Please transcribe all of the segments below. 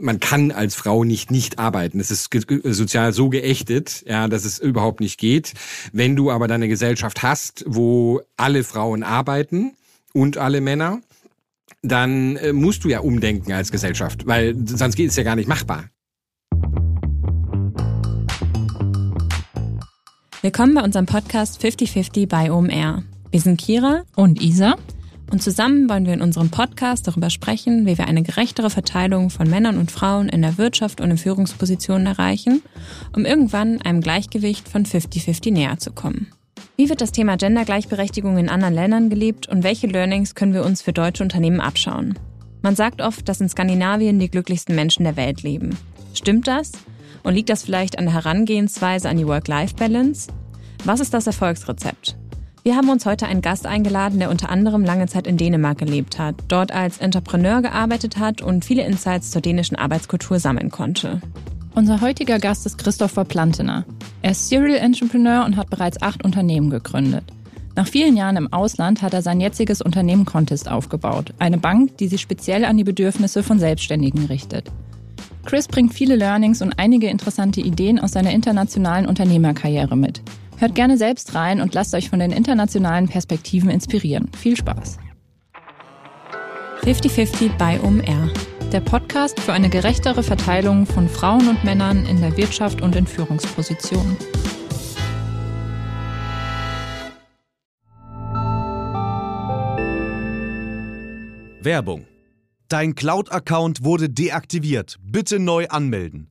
man kann als Frau nicht nicht arbeiten. Es ist sozial so geächtet, ja, dass es überhaupt nicht geht. Wenn du aber dann eine Gesellschaft hast, wo alle Frauen arbeiten und alle Männer, dann äh, musst du ja umdenken als Gesellschaft, weil sonst geht es ja gar nicht machbar. Willkommen bei unserem Podcast 5050 bei OMR. Wir sind Kira und Isa und zusammen wollen wir in unserem Podcast darüber sprechen, wie wir eine gerechtere Verteilung von Männern und Frauen in der Wirtschaft und in Führungspositionen erreichen, um irgendwann einem Gleichgewicht von 50-50 näher zu kommen. Wie wird das Thema Gendergleichberechtigung in anderen Ländern gelebt und welche Learnings können wir uns für deutsche Unternehmen abschauen? Man sagt oft, dass in Skandinavien die glücklichsten Menschen der Welt leben. Stimmt das? Und liegt das vielleicht an der Herangehensweise an die Work-Life-Balance? Was ist das Erfolgsrezept? Wir haben uns heute einen Gast eingeladen, der unter anderem lange Zeit in Dänemark gelebt hat, dort als Entrepreneur gearbeitet hat und viele Insights zur dänischen Arbeitskultur sammeln konnte. Unser heutiger Gast ist Christopher Plantener. Er ist Serial Entrepreneur und hat bereits acht Unternehmen gegründet. Nach vielen Jahren im Ausland hat er sein jetziges Unternehmen Contest aufgebaut, eine Bank, die sich speziell an die Bedürfnisse von Selbstständigen richtet. Chris bringt viele Learnings und einige interessante Ideen aus seiner internationalen Unternehmerkarriere mit. Hört gerne selbst rein und lasst euch von den internationalen Perspektiven inspirieren. Viel Spaß. 50-50 bei OMR. Der Podcast für eine gerechtere Verteilung von Frauen und Männern in der Wirtschaft und in Führungspositionen. Werbung. Dein Cloud-Account wurde deaktiviert. Bitte neu anmelden.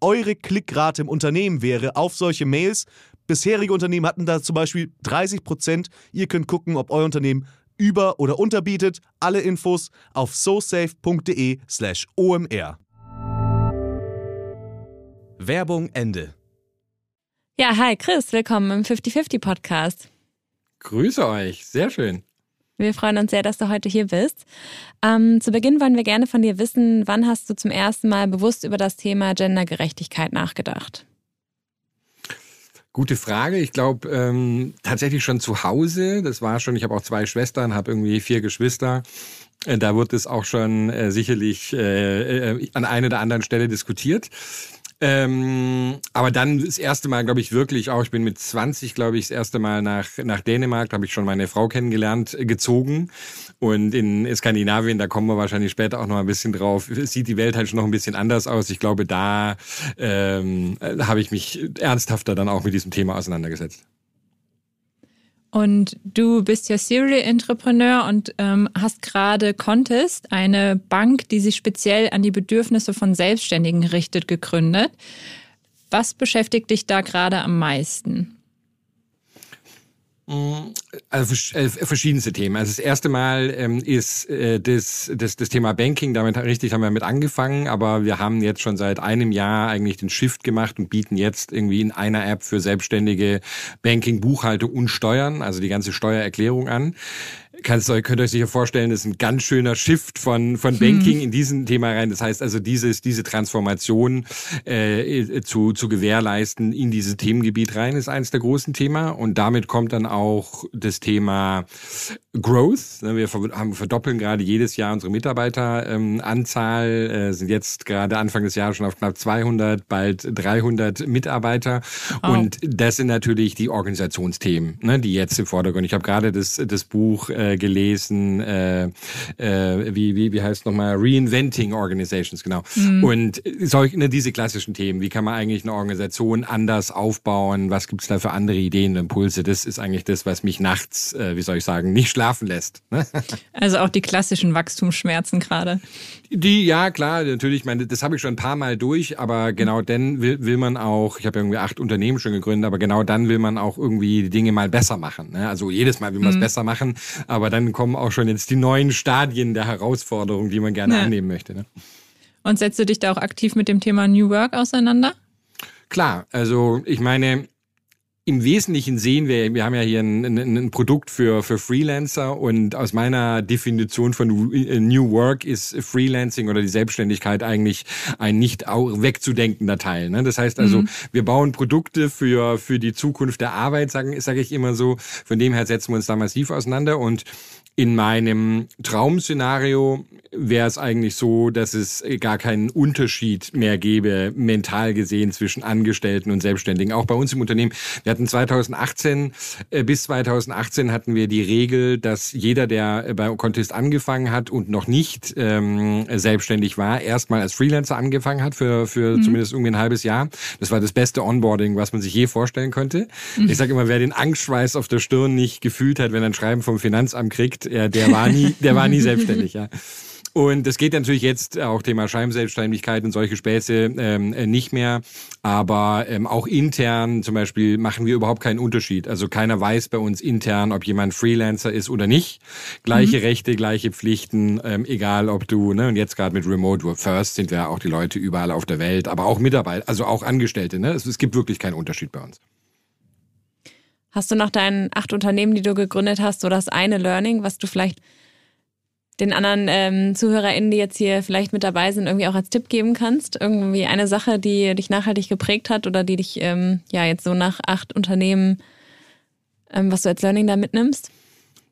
eure Klickrate im Unternehmen wäre auf solche Mails. Bisherige Unternehmen hatten da zum Beispiel 30 Prozent. Ihr könnt gucken, ob euer Unternehmen über- oder unterbietet. Alle Infos auf sosafe.de/slash omr. Werbung Ende. Ja, hi Chris, willkommen im 50-50 Podcast. Grüße euch, sehr schön. Wir freuen uns sehr, dass du heute hier bist. Ähm, zu Beginn wollen wir gerne von dir wissen, wann hast du zum ersten Mal bewusst über das Thema Gendergerechtigkeit nachgedacht? Gute Frage. Ich glaube ähm, tatsächlich schon zu Hause. Das war schon, ich habe auch zwei Schwestern, habe irgendwie vier Geschwister. Äh, da wird es auch schon äh, sicherlich äh, äh, an einer oder anderen Stelle diskutiert. Ähm, aber dann das erste Mal, glaube ich, wirklich auch, ich bin mit 20, glaube ich, das erste Mal nach, nach Dänemark, da habe ich schon meine Frau kennengelernt, äh, gezogen. Und in Skandinavien, da kommen wir wahrscheinlich später auch noch ein bisschen drauf, sieht die Welt halt schon noch ein bisschen anders aus. Ich glaube, da ähm, äh, habe ich mich ernsthafter dann auch mit diesem Thema auseinandergesetzt. Und du bist ja Serial Entrepreneur und ähm, hast gerade Contest, eine Bank, die sich speziell an die Bedürfnisse von Selbstständigen richtet, gegründet. Was beschäftigt dich da gerade am meisten? Also äh, verschiedenste Themen. Also das erste Mal ähm, ist äh, das, das, das Thema Banking, damit richtig haben wir mit angefangen, aber wir haben jetzt schon seit einem Jahr eigentlich den Shift gemacht und bieten jetzt irgendwie in einer App für Selbstständige Banking, Buchhaltung und Steuern, also die ganze Steuererklärung an kannst, könnt ihr euch sicher vorstellen, das ist ein ganz schöner Shift von, von Banking hm. in diesen Thema rein. Das heißt also, dieses, diese Transformation äh, zu, zu gewährleisten in dieses Themengebiet rein, ist eines der großen Themen. Und damit kommt dann auch das Thema Growth. Ne, wir haben, verdoppeln gerade jedes Jahr unsere Mitarbeiteranzahl, äh, sind jetzt gerade Anfang des Jahres schon auf knapp 200, bald 300 Mitarbeiter. Oh. Und das sind natürlich die Organisationsthemen, ne, die jetzt im Vordergrund. Ich habe gerade das, das Buch äh, gelesen, äh, äh, wie, wie, wie heißt nochmal, Reinventing Organizations, genau. Mhm. Und solche, ne, diese klassischen Themen, wie kann man eigentlich eine Organisation anders aufbauen, was gibt's da für andere Ideen, Impulse, das ist eigentlich das, was mich nachts, äh, wie soll ich sagen, nicht schlafen lässt. Ne? Also auch die klassischen Wachstumsschmerzen gerade. Die, ja, klar, natürlich, meine, das habe ich schon ein paar Mal durch, aber genau dann will, will man auch, ich habe irgendwie acht Unternehmen schon gegründet, aber genau dann will man auch irgendwie die Dinge mal besser machen. Ne? Also jedes Mal will man es mhm. besser machen, aber dann kommen auch schon jetzt die neuen Stadien der Herausforderung, die man gerne ja. annehmen möchte. Ne? Und setzt du dich da auch aktiv mit dem Thema New Work auseinander? Klar, also ich meine, im Wesentlichen sehen wir, wir haben ja hier ein, ein, ein, Produkt für, für Freelancer und aus meiner Definition von äh, New Work ist Freelancing oder die Selbstständigkeit eigentlich ein nicht wegzudenkender Teil. Ne? Das heißt also, mhm. wir bauen Produkte für, für die Zukunft der Arbeit, sage sag ich immer so. Von dem her setzen wir uns da massiv auseinander und in meinem Traum-Szenario wäre es eigentlich so, dass es gar keinen Unterschied mehr gäbe, mental gesehen, zwischen Angestellten und Selbstständigen. Auch bei uns im Unternehmen. Wir hatten 2018, äh, bis 2018 hatten wir die Regel, dass jeder, der bei Contest angefangen hat und noch nicht ähm, selbstständig war, erstmal als Freelancer angefangen hat für, für mhm. zumindest irgendwie ein halbes Jahr. Das war das beste Onboarding, was man sich je vorstellen könnte. Mhm. Ich sage immer, wer den Angstschweiß auf der Stirn nicht gefühlt hat, wenn er ein Schreiben vom Finanzamt kriegt, ja, der war nie, der war nie selbstständig, ja. Und es geht natürlich jetzt auch Thema Scheinselbstständigkeit und solche Späße ähm, äh, nicht mehr. Aber ähm, auch intern zum Beispiel machen wir überhaupt keinen Unterschied. Also keiner weiß bei uns intern, ob jemand Freelancer ist oder nicht. Gleiche mhm. Rechte, gleiche Pflichten, ähm, egal ob du, ne, und jetzt gerade mit Remote First sind wir auch die Leute überall auf der Welt, aber auch Mitarbeiter, also auch Angestellte. Ne? Es, es gibt wirklich keinen Unterschied bei uns. Hast du nach deinen acht Unternehmen, die du gegründet hast, so das eine Learning, was du vielleicht den anderen ähm, ZuhörerInnen, die jetzt hier vielleicht mit dabei sind, irgendwie auch als Tipp geben kannst? Irgendwie eine Sache, die dich nachhaltig geprägt hat oder die dich ähm, ja jetzt so nach acht Unternehmen, ähm, was du als Learning da mitnimmst?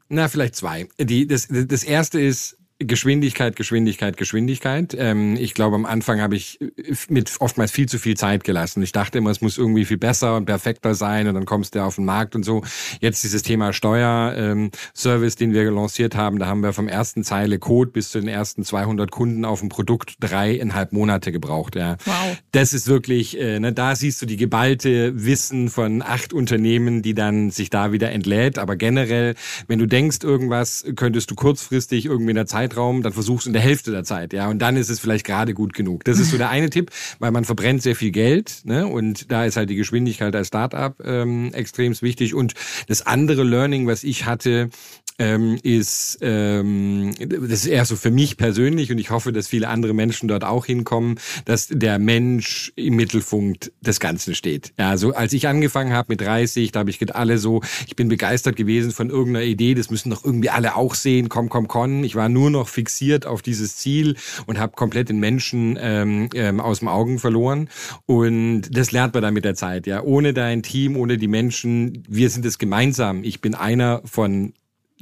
Na, vielleicht zwei. Die, das, das erste ist, Geschwindigkeit, Geschwindigkeit, Geschwindigkeit. Ähm, ich glaube, am Anfang habe ich mit oftmals viel zu viel Zeit gelassen. Ich dachte immer, es muss irgendwie viel besser und perfekter sein und dann kommst du auf den Markt und so. Jetzt dieses Thema Steuerservice, ähm, den wir lanciert haben, da haben wir vom ersten Zeile Code bis zu den ersten 200 Kunden auf dem Produkt dreieinhalb Monate gebraucht. Ja. Wow. Das ist wirklich, äh, ne, da siehst du die geballte Wissen von acht Unternehmen, die dann sich da wieder entlädt. Aber generell, wenn du denkst, irgendwas könntest du kurzfristig irgendwie in der Zeit Zeitraum, dann versuchst du in der Hälfte der Zeit, ja, und dann ist es vielleicht gerade gut genug. Das ist so der eine Tipp, weil man verbrennt sehr viel Geld, ne, und da ist halt die Geschwindigkeit als Startup ähm, extrem wichtig. Und das andere Learning, was ich hatte, ähm, ist, ähm, das ist eher so für mich persönlich und ich hoffe, dass viele andere Menschen dort auch hinkommen, dass der Mensch im Mittelpunkt des Ganzen steht. Ja, also als ich angefangen habe mit 30, da habe ich alle so, ich bin begeistert gewesen von irgendeiner Idee, das müssen doch irgendwie alle auch sehen, komm, komm, komm. Ich war nur noch fixiert auf dieses Ziel und habe komplett den Menschen ähm, ähm, aus dem Augen verloren. Und das lernt man dann mit der Zeit. Ja, ohne dein Team, ohne die Menschen, wir sind es gemeinsam. Ich bin einer von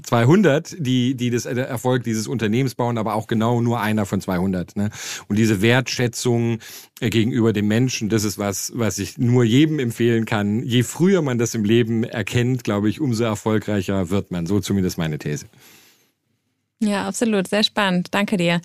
200, die, die das Erfolg dieses Unternehmens bauen, aber auch genau nur einer von 200. Ne? Und diese Wertschätzung äh, gegenüber dem Menschen, das ist was, was ich nur jedem empfehlen kann. Je früher man das im Leben erkennt, glaube ich, umso erfolgreicher wird man. So zumindest meine These. Ja, absolut. Sehr spannend. Danke dir.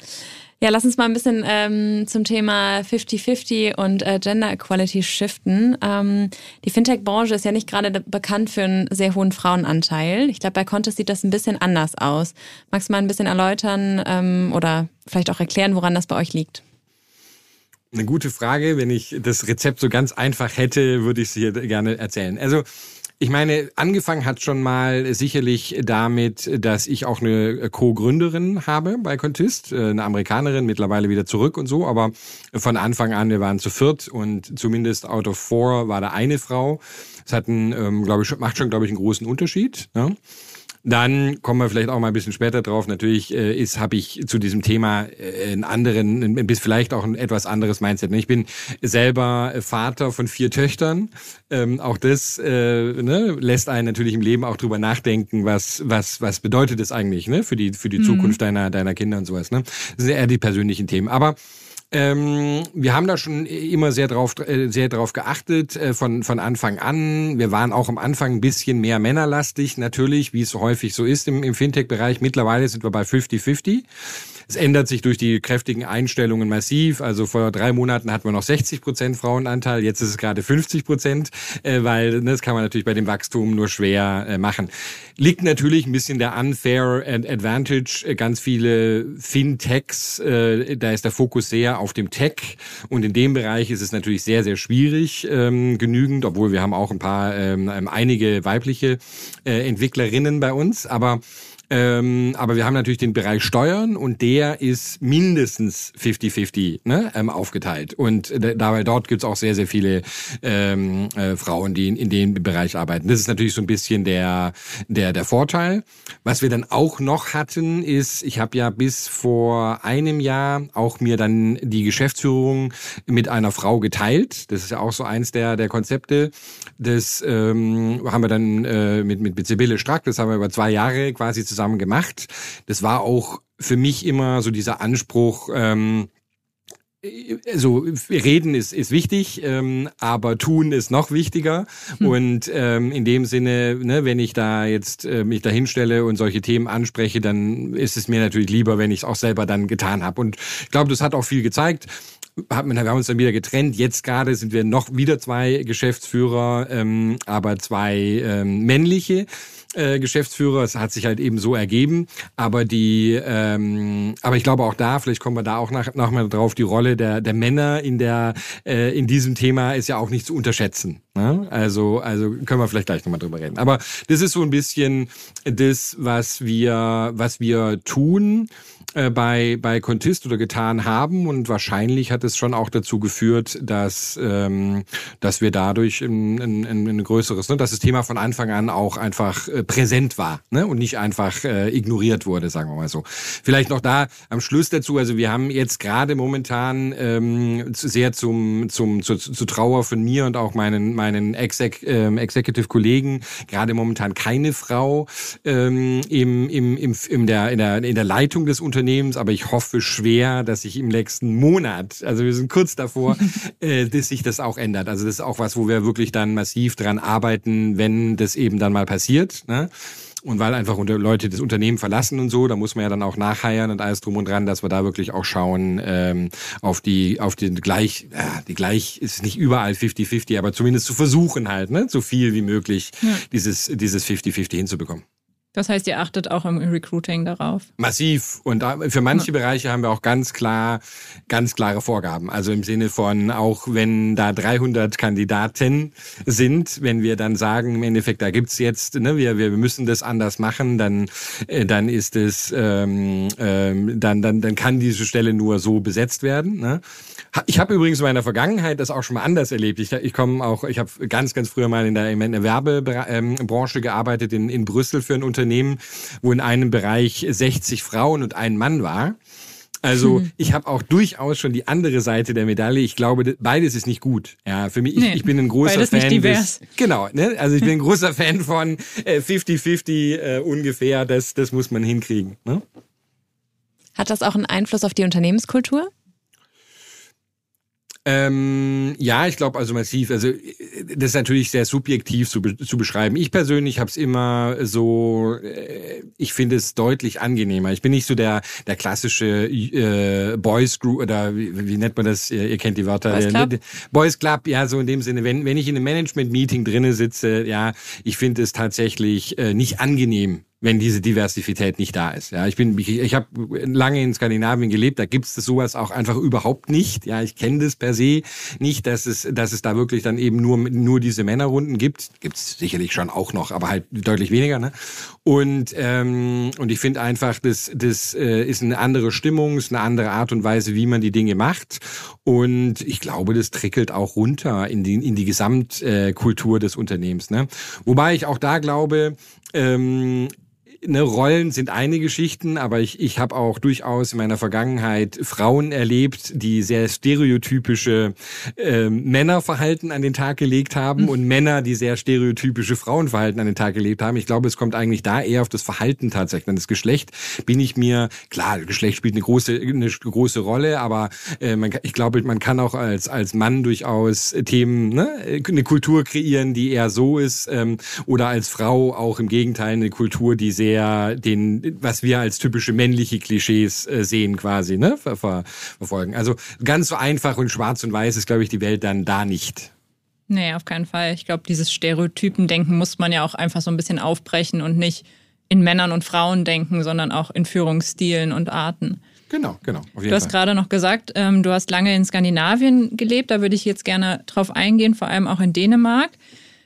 Ja, lass uns mal ein bisschen ähm, zum Thema 50-50 und äh, Gender Equality shiften. Ähm, die Fintech-Branche ist ja nicht gerade bekannt für einen sehr hohen Frauenanteil. Ich glaube, bei Contest sieht das ein bisschen anders aus. Magst du mal ein bisschen erläutern ähm, oder vielleicht auch erklären, woran das bei euch liegt? Eine gute Frage. Wenn ich das Rezept so ganz einfach hätte, würde ich es hier gerne erzählen. Also ich meine, angefangen hat schon mal sicherlich damit, dass ich auch eine Co-Gründerin habe bei Contist, äh, eine Amerikanerin, mittlerweile wieder zurück und so, aber von Anfang an, wir waren zu viert und zumindest out of four war da eine Frau. Das hat einen, ähm, glaube ich, macht schon, glaube ich, einen großen Unterschied. Ne? Dann kommen wir vielleicht auch mal ein bisschen später drauf. Natürlich äh, ist habe ich zu diesem Thema äh, einen anderen, ein, bis vielleicht auch ein etwas anderes Mindset. Ich bin selber Vater von vier Töchtern. Ähm, auch das äh, ne, lässt einen natürlich im Leben auch drüber nachdenken, was was was bedeutet das eigentlich ne für die für die mhm. Zukunft deiner deiner Kinder und sowas. Ne, das sind eher die persönlichen Themen. Aber Ähm, wir haben da schon immer sehr drauf, äh, sehr drauf geachtet äh, von, von Anfang an. Wir waren auch am Anfang ein bisschen mehr männerlastig, natürlich, wie es häufig so ist im, im Fintech-Bereich. Mittlerweile sind wir bei 50-50. Es ändert sich durch die kräftigen Einstellungen massiv. Also vor drei Monaten hatten wir noch 60 Prozent Frauenanteil, jetzt ist es gerade 50 Prozent, äh, weil ne, das kann man natürlich bei dem Wachstum nur schwer äh, machen. Liegt natürlich ein bisschen der unfair advantage. Äh, ganz viele Fintechs, da ist der Fokus sehr auf dem Tech und in dem Bereich ist es natürlich sehr, sehr schwierig ähm, genügend, obwohl wir haben auch ein paar, ähm, einige weibliche Entwicklerinnen bei uns, aber ähm, aber wir haben natürlich den Bereich Steuern und der ist mindestens 50-50 ne, ähm, aufgeteilt. Und dabei dort gibt's auch sehr, sehr viele ähm, äh, Frauen, die in, in dem Bereich arbeiten. Das ist natürlich so ein bisschen der, der, der Vorteil. Was wir dann auch noch hatten, ist, ich habe ja bis vor einem Jahr auch mir dann die Geschäftsführung mit einer Frau geteilt. Das ist ja auch so eins der, der Konzepte. Das ähm, haben wir dann äh, mit, mit, mit Sibylle Strack, das haben wir über zwei Jahre quasi zusammen zusammen gemacht. Das war auch für mich immer so dieser Anspruch, ähm, also reden ist, ist wichtig, ähm, aber tun ist noch wichtiger. Hm. Und ähm, in dem Sinne, ne, wenn ich da jetzt äh, mich da hinstelle und solche Themen anspreche, dann ist es mir natürlich lieber, wenn ich es auch selber dann getan habe. Und ich glaube, das hat auch viel gezeigt. wir haben uns dann wieder getrennt. Jetzt gerade sind wir noch wieder zwei Geschäftsführer, ähm, aber zwei ähm, männliche äh, Geschäftsführer. Es hat sich halt eben so ergeben. Aber die, ähm, aber ich glaube auch da, vielleicht kommen wir da auch nach, noch mal drauf, die Rolle der, der Männer in der, äh, in diesem Thema ist ja auch nicht zu unterschätzen. Ne? Also, also können wir vielleicht gleich nochmal drüber reden. Aber das ist so ein bisschen das, was wir, was wir tun äh, bei, bei Contist oder getan haben und wahrscheinlich hat es schon auch dazu geführt, dass, ähm, dass wir dadurch ein, ein, ein größeres, ne, dass das Thema von Anfang an auch einfach äh, präsent war ne, und nicht einfach äh, ignoriert wurde, sagen wir mal so. Vielleicht noch da am Schluss dazu, also wir haben jetzt gerade momentan ähm, sehr zum, zum, zu, zu Trauer von mir und auch meinen, meinen Exec, ähm, Executive-Kollegen gerade momentan keine Frau ähm, im, im, im, in, der, in, der, in der Leitung des Unternehmens Unternehmens, aber ich hoffe schwer, dass sich im nächsten Monat, also wir sind kurz davor, äh, dass sich das auch ändert. Also das ist auch was, wo wir wirklich dann massiv dran arbeiten, wenn das eben dann mal passiert. Ne? Und weil einfach Leute das Unternehmen verlassen und so, da muss man ja dann auch nachheiern und alles drum und dran, dass wir da wirklich auch schauen ähm, auf die, auf den gleich, ja, die gleich ist nicht überall 50-50, aber zumindest zu versuchen halt, ne, so viel wie möglich ja. dieses, dieses 50-50 hinzubekommen. Das heißt, ihr achtet auch im Recruiting darauf? Massiv. Und für manche. Bereiche haben wir auch ganz klar, ganz klare Vorgaben. Also im Sinne von, auch wenn da 300 Kandidaten sind, wenn wir dann sagen, im Endeffekt, da gibt's jetzt, ne, wir, wir müssen das anders machen, dann, äh, dann ist es, ähm, ähm, dann, dann, dann kann diese Stelle nur so besetzt werden. Ne? Ich habe übrigens in meiner Vergangenheit das auch schon mal anders erlebt. Ich, ich komme auch, ich habe ganz, ganz früher mal in der, in der Werbebranche ähm, gearbeitet in, in Brüssel für ein Unternehmen, wo in einem Bereich 60 Frauen und ein Mann war. Also hm. ich habe auch durchaus schon die andere Seite der Medaille. Ich glaube, beides ist nicht gut. Ja, für mich, nee, ich, ich bin ein großer Fan nicht divers. des. Genau, ne? Also ich bin ein großer Fan von 50-50 äh, äh, ungefähr. Das, das muss man hinkriegen. Ne? Hat das auch einen Einfluss auf die Unternehmenskultur? Ähm, ja, ich glaube also massiv. Also das ist natürlich sehr subjektiv zu, zu beschreiben. Ich persönlich habe es immer so, äh, ich finde es deutlich angenehmer. Ich bin nicht so der der klassische äh, Boys Group oder wie, wie nennt man das? Ihr, ihr kennt die Wörter. Boys Club? Boys Club, ja, so in dem Sinne. Wenn wenn ich in einem Management Meeting drinne sitze, ja, ich finde es tatsächlich äh, nicht angenehm wenn diese Diversität nicht da ist. Ja, ich bin, ich, ich habe lange in Skandinavien gelebt, da gibt's das sowas auch einfach überhaupt nicht. Ja, ich kenne das per se nicht, dass es, dass es da wirklich dann eben nur nur diese Männerrunden gibt. Gibt's sicherlich schon auch noch, aber halt deutlich weniger. Ne? Und ähm, und ich finde einfach, das das äh, ist eine andere Stimmung, ist eine andere Art und Weise, wie man die Dinge macht. Und ich glaube, das trickelt auch runter in die in die Gesamtkultur äh, des Unternehmens. Ne? Wobei ich auch da glaube, ähm, ne, Rollen sind eine Geschichten, aber ich, ich habe auch durchaus in meiner Vergangenheit Frauen erlebt, die sehr stereotypische äh, Männerverhalten an den Tag gelegt haben mhm. und Männer, die sehr stereotypische Frauenverhalten an den Tag gelegt haben. Ich glaube, es kommt eigentlich da eher auf das Verhalten tatsächlich. An das Geschlecht bin ich mir, klar, Geschlecht spielt eine große, eine große Rolle, aber äh, man, ich glaube, man kann auch als, als Mann durchaus Themen, ne, eine Kultur kreieren, die eher so ist, ähm, oder als Frau auch im Gegenteil eine Kultur, die sehr den, was wir als typische männliche Klischees äh, sehen quasi, ne, ver, ver, verfolgen. Also ganz so einfach und schwarz und weiß ist, glaube ich, die Welt dann da nicht. Nee, auf keinen Fall. Ich glaube, dieses Stereotypendenken muss man ja auch einfach so ein bisschen aufbrechen und nicht in Männern und Frauen denken, sondern auch in Führungsstilen und Arten. Genau, genau. du hast gerade noch gesagt, ähm, du hast lange in Skandinavien gelebt. Da würde ich jetzt gerne drauf eingehen, vor allem auch in Dänemark.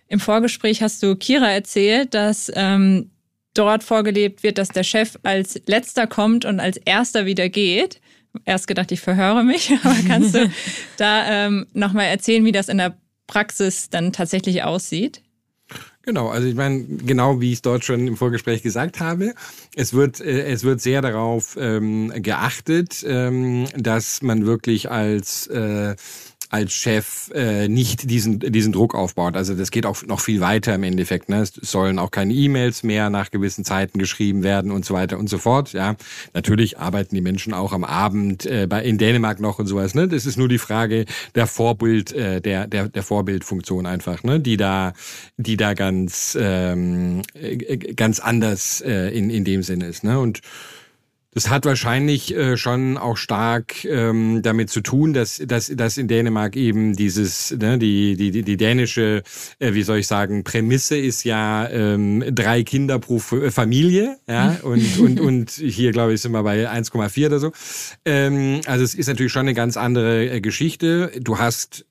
Im Vorgespräch hast du Kira erzählt, dass ähm, dort vorgelebt wird, dass der Chef als letzter kommt und als erster wieder geht. Erst gedacht, ich verhöre mich, aber kannst du da ähm, nochmal erzählen, wie das in der Praxis dann tatsächlich aussieht? Genau, also ich meine, genau wie ich es dort schon im Vorgespräch gesagt habe, es wird, äh, es wird sehr darauf ähm, geachtet, ähm, dass man wirklich als äh, als Chef äh, nicht diesen, diesen Druck aufbaut. Also das geht auch noch viel weiter im Endeffekt. Ne? Es sollen auch keine E-Mails mehr nach gewissen Zeiten geschrieben werden und so weiter und so fort. Ja, Natürlich arbeiten die Menschen auch am Abend äh, bei, in Dänemark noch und sowas. Ne? Das ist nur die Frage der Vorbild, äh, der, der, der Vorbildfunktion einfach, ne? die da, die da ganz, ähm, äh, ganz anders äh, in, in dem Sinne ist. Ne? Und das hat wahrscheinlich äh, schon auch stark ähm, damit zu tun, dass, dass, dass in Dänemark eben dieses, ne, die, die, die dänische, äh, wie soll ich sagen, Prämisse ist ja ähm, drei Kinder pro äh, Familie, ja, und, und, und hier, glaube ich, sind wir bei 1,4 oder so. Ähm, also es ist natürlich schon eine ganz andere äh, Geschichte. Du hast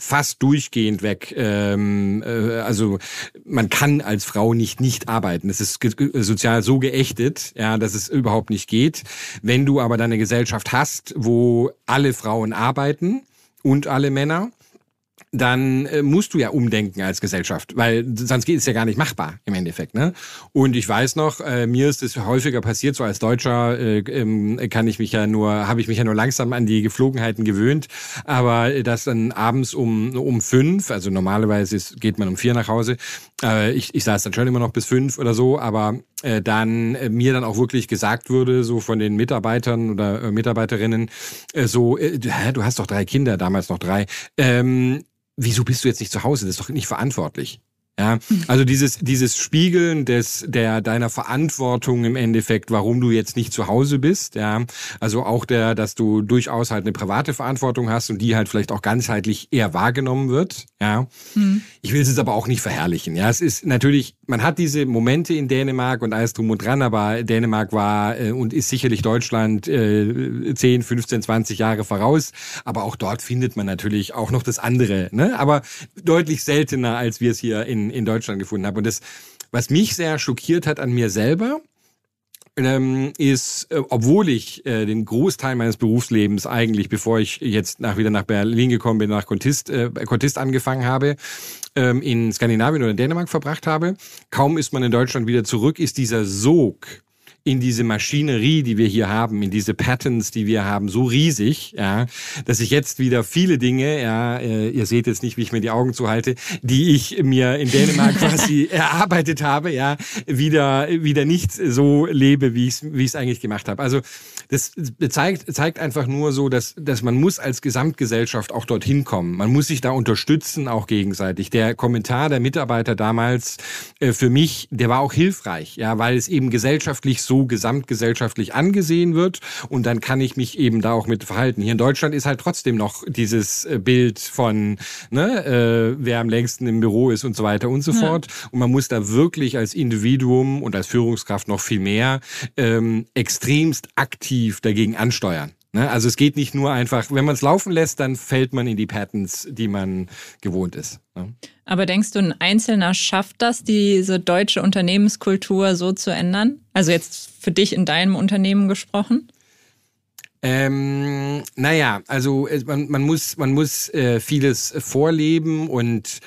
fast durchgehend weg. Ähm, äh, also man kann als Frau nicht nicht arbeiten. Es ist sozial so geächtet, ja, dass es überhaupt nicht geht. Wenn du aber dann eine Gesellschaft hast, wo alle Frauen arbeiten und alle Männer, dann äh, musst du ja umdenken als Gesellschaft, weil sonst geht es ja gar nicht machbar im Endeffekt. Ne? Und ich weiß noch, äh, mir ist es häufiger passiert, so als Deutscher äh, ähm, kann ich mich ja nur, habe ich mich ja nur langsam an die Geflogenheiten gewöhnt, aber äh, das dann abends um um fünf, also normalerweise ist, geht man um vier nach Hause, äh, ich, ich saß dann schon immer noch bis fünf oder so, aber äh, dann äh, mir dann auch wirklich gesagt würde, so von den Mitarbeitern oder äh, Mitarbeiterinnen, äh, so, äh, du hast doch drei Kinder, damals noch drei, ähm, wieso bist du jetzt nicht zu Hause? Das ist doch nicht verantwortlich. Ja, also dieses, dieses Spiegeln des, der, deiner Verantwortung im Endeffekt, warum du jetzt nicht zu Hause bist, ja. Also auch der, dass du durchaus halt eine private Verantwortung hast und die halt vielleicht auch ganzheitlich eher wahrgenommen wird, ja. Mhm. Ich will es jetzt aber auch nicht verherrlichen, ja. Es ist natürlich, man hat diese Momente in Dänemark und alles drum und dran, aber Dänemark war äh, und ist sicherlich Deutschland äh, 10, 15, 20 Jahre voraus, aber auch dort findet man natürlich auch noch das andere, ne. Aber deutlich seltener, als wir es hier in in, Deutschland gefunden habe. Und das, was mich sehr schockiert hat an mir selber, ähm, ist, äh, obwohl ich äh, den Großteil meines Berufslebens eigentlich, bevor ich jetzt nach, wieder nach Berlin gekommen bin, nach Contist, äh, Contist angefangen habe, ähm, in Skandinavien oder Dänemark verbracht habe, kaum ist man in Deutschland wieder zurück, ist dieser Sog in diese Maschinerie, die wir hier haben, in diese Patterns, die wir haben, so riesig, ja, dass ich jetzt wieder viele Dinge, ja, äh, ihr seht jetzt nicht, wie ich mir die Augen zuhalte, die ich mir in Dänemark quasi erarbeitet habe, ja, wieder wieder nicht so lebe, wie ich es wie eigentlich gemacht habe. Also das zeigt zeigt einfach nur so, dass dass man muss als Gesamtgesellschaft auch dorthin kommen. Man muss sich da unterstützen, auch gegenseitig. Der Kommentar der Mitarbeiter damals äh, für mich, der war auch hilfreich, ja, weil es eben gesellschaftlich so gesamtgesellschaftlich angesehen wird und dann kann ich mich eben da auch mit verhalten. Hier in Deutschland ist halt trotzdem noch dieses äh, Bild von, ne, äh, wer am längsten im Büro ist und so weiter und so ja. fort. Und man muss da wirklich als Individuum und als Führungskraft noch viel mehr ähm, extremst aktiv dagegen ansteuern. Ne? Also es geht nicht nur einfach, wenn man es laufen lässt, dann fällt man in die Patterns, die man gewohnt ist. Ne? Aber denkst du, ein Einzelner schafft das, diese deutsche Unternehmenskultur so zu ändern? Also jetzt für dich in deinem Unternehmen gesprochen? Ähm, naja, also man, man muss, man muss äh, vieles vorleben und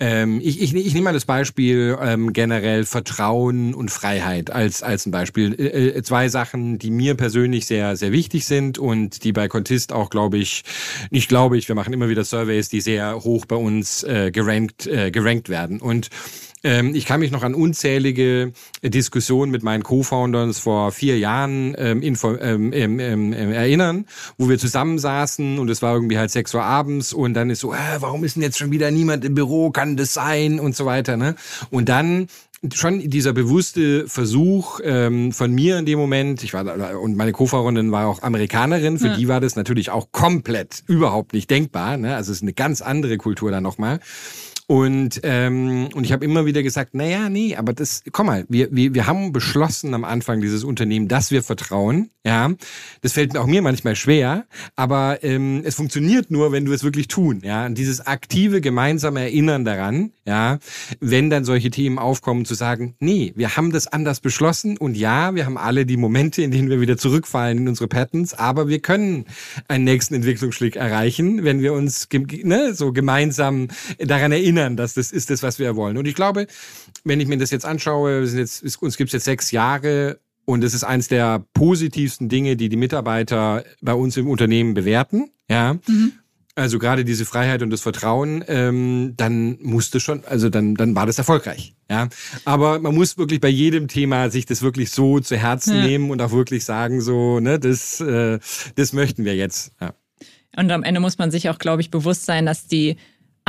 Ähm, ich, ich, ich nehme mal das Beispiel ähm, generell Vertrauen und Freiheit als, als ein Beispiel. Äh, äh zwei Sachen, die mir persönlich sehr, sehr wichtig sind und die bei Contist auch, glaube ich, nicht glaube ich, wir machen immer wieder Surveys, die sehr hoch bei uns äh, gerankt, äh, gerankt werden. Und ich kann mich noch an unzählige Diskussionen mit meinen Co-Founders vor vier Jahren ähm, info, ähm, ähm, ähm, erinnern, wo wir zusammensaßen und es war irgendwie halt sechs Uhr abends und dann ist so, äh, warum ist denn jetzt schon wieder niemand im Büro, kann das sein und so weiter. Ne? Und dann schon dieser bewusste Versuch ähm, von mir in dem Moment, ich war da, und meine Co-Fahrerin war auch Amerikanerin, für ja. die war das natürlich auch komplett überhaupt nicht denkbar. Ne? Also es ist eine ganz andere Kultur dann nochmal. Und, ähm, und ich habe immer wieder gesagt, naja, nee, aber das, komm mal, wir, wir, wir haben beschlossen am Anfang dieses Unternehmen, dass wir vertrauen. Ja, das fällt auch mir manchmal schwer, aber ähm, es funktioniert nur, wenn du es wirklich tun. Ja, und dieses aktive gemeinsame Erinnern daran, ja, wenn dann solche Themen aufkommen, zu sagen, nee, wir haben das anders beschlossen und ja, wir haben alle die Momente, in denen wir wieder zurückfallen in unsere Patents, aber wir können einen nächsten Entwicklungsschlick erreichen, wenn wir uns ne, so gemeinsam daran erinnern erinnern, dass das ist das, was wir wollen. Und ich glaube, wenn ich mir das jetzt anschaue, jetzt, uns gibt es jetzt sechs Jahre und es ist eines der positivsten Dinge, die die Mitarbeiter bei uns im Unternehmen bewerten. Ja. Mhm. Also gerade diese Freiheit und das Vertrauen, ähm, dann musste schon, also dann, dann war das erfolgreich. Ja, aber man muss wirklich bei jedem Thema sich das wirklich so zu Herzen ja. nehmen und auch wirklich sagen, so, ne, das, äh, das möchten wir jetzt. Ja. Und am Ende muss man sich auch, glaube ich, bewusst sein, dass die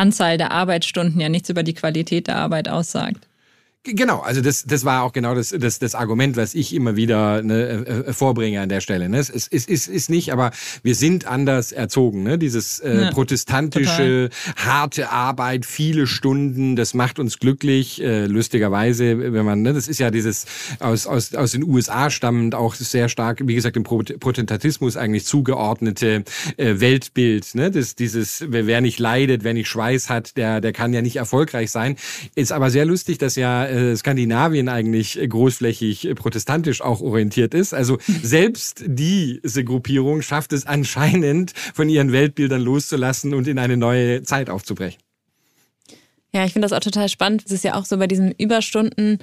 Anzahl der Arbeitsstunden ja nichts über die Qualität der Arbeit aussagt. Genau, also das, das war auch genau das, das, das Argument, was ich immer wieder ne, äh, äh vorbringe an der Stelle. Ne? Es ist, ist, ist nicht, aber wir sind anders erzogen. Ne? Dieses äh, ja, protestantische, total. harte Arbeit, viele Stunden, das macht uns glücklich. Äh, lustigerweise, wenn man, ne, das ist ja dieses aus, aus, aus den USA stammend auch sehr stark, wie gesagt, dem Protestantismus eigentlich zugeordnete äh, Weltbild. Ne? Das, dieses, wer nicht leidet, wer nicht Schweiß hat, der, der kann ja nicht erfolgreich sein. Ist aber sehr lustig, dass ja äh, Skandinavien eigentlich großflächig protestantisch auch orientiert ist. Also selbst diese Gruppierung schafft es anscheinend, von ihren Weltbildern loszulassen und in eine neue Zeit aufzubrechen. Ja, ich finde das auch total spannend. Es ist ja auch so bei diesen Überstunden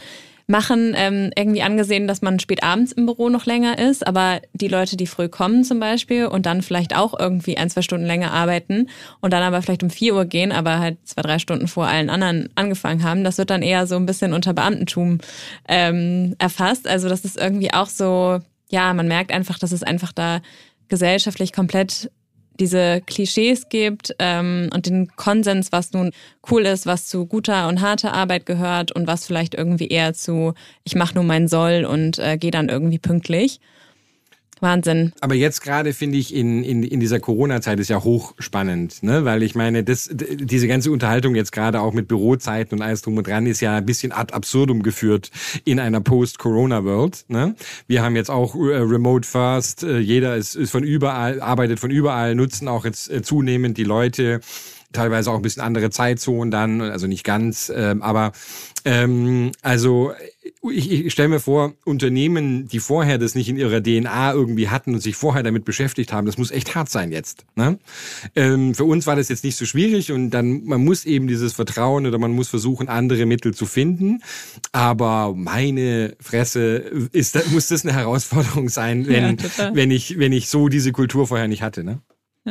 machen, ähm, irgendwie angesehen, dass man spät abends im Büro noch länger ist, aber die Leute, die früh kommen zum Beispiel und dann vielleicht auch irgendwie ein, zwei Stunden länger arbeiten und dann aber vielleicht um vier Uhr gehen, aber halt zwei, drei Stunden vor allen anderen angefangen haben, das wird dann eher so ein bisschen unter Beamtentum ähm, erfasst. Also das ist irgendwie auch so, ja, man merkt einfach, dass es einfach da gesellschaftlich komplett diese Klischees gibt ähm, und den Konsens, was nun cool ist, was zu guter und harter Arbeit gehört und was vielleicht irgendwie eher zu, ich mache nur mein Soll und äh, gehe dann irgendwie pünktlich. Wahnsinn. Aber jetzt gerade finde ich in, in, in dieser Corona-Zeit ist ja hochspannend, ne? Weil ich meine, das, diese ganze Unterhaltung jetzt gerade auch mit Bürozeiten und alles drum und dran ist ja ein bisschen ad absurdum geführt in einer Post-Corona-World. Ne? Wir haben jetzt auch äh, Remote First, äh, jeder ist, ist von überall, arbeitet von überall, nutzen auch jetzt äh, zunehmend die Leute teilweise auch ein bisschen andere Zeitzonen dann, also nicht ganz, ähm, aber ähm, also ich, ich stelle mir vor, Unternehmen, die vorher das nicht in ihrer DNA irgendwie hatten und sich vorher damit beschäftigt haben, das muss echt hart sein jetzt. Ne? Ähm, für uns war das jetzt nicht so schwierig und dann, man muss eben dieses Vertrauen oder man muss versuchen, andere Mittel zu finden. Aber meine Fresse, ist, muss das eine Herausforderung sein, wenn, ja, wenn, ich, wenn ich so diese Kultur vorher nicht hatte. Ne?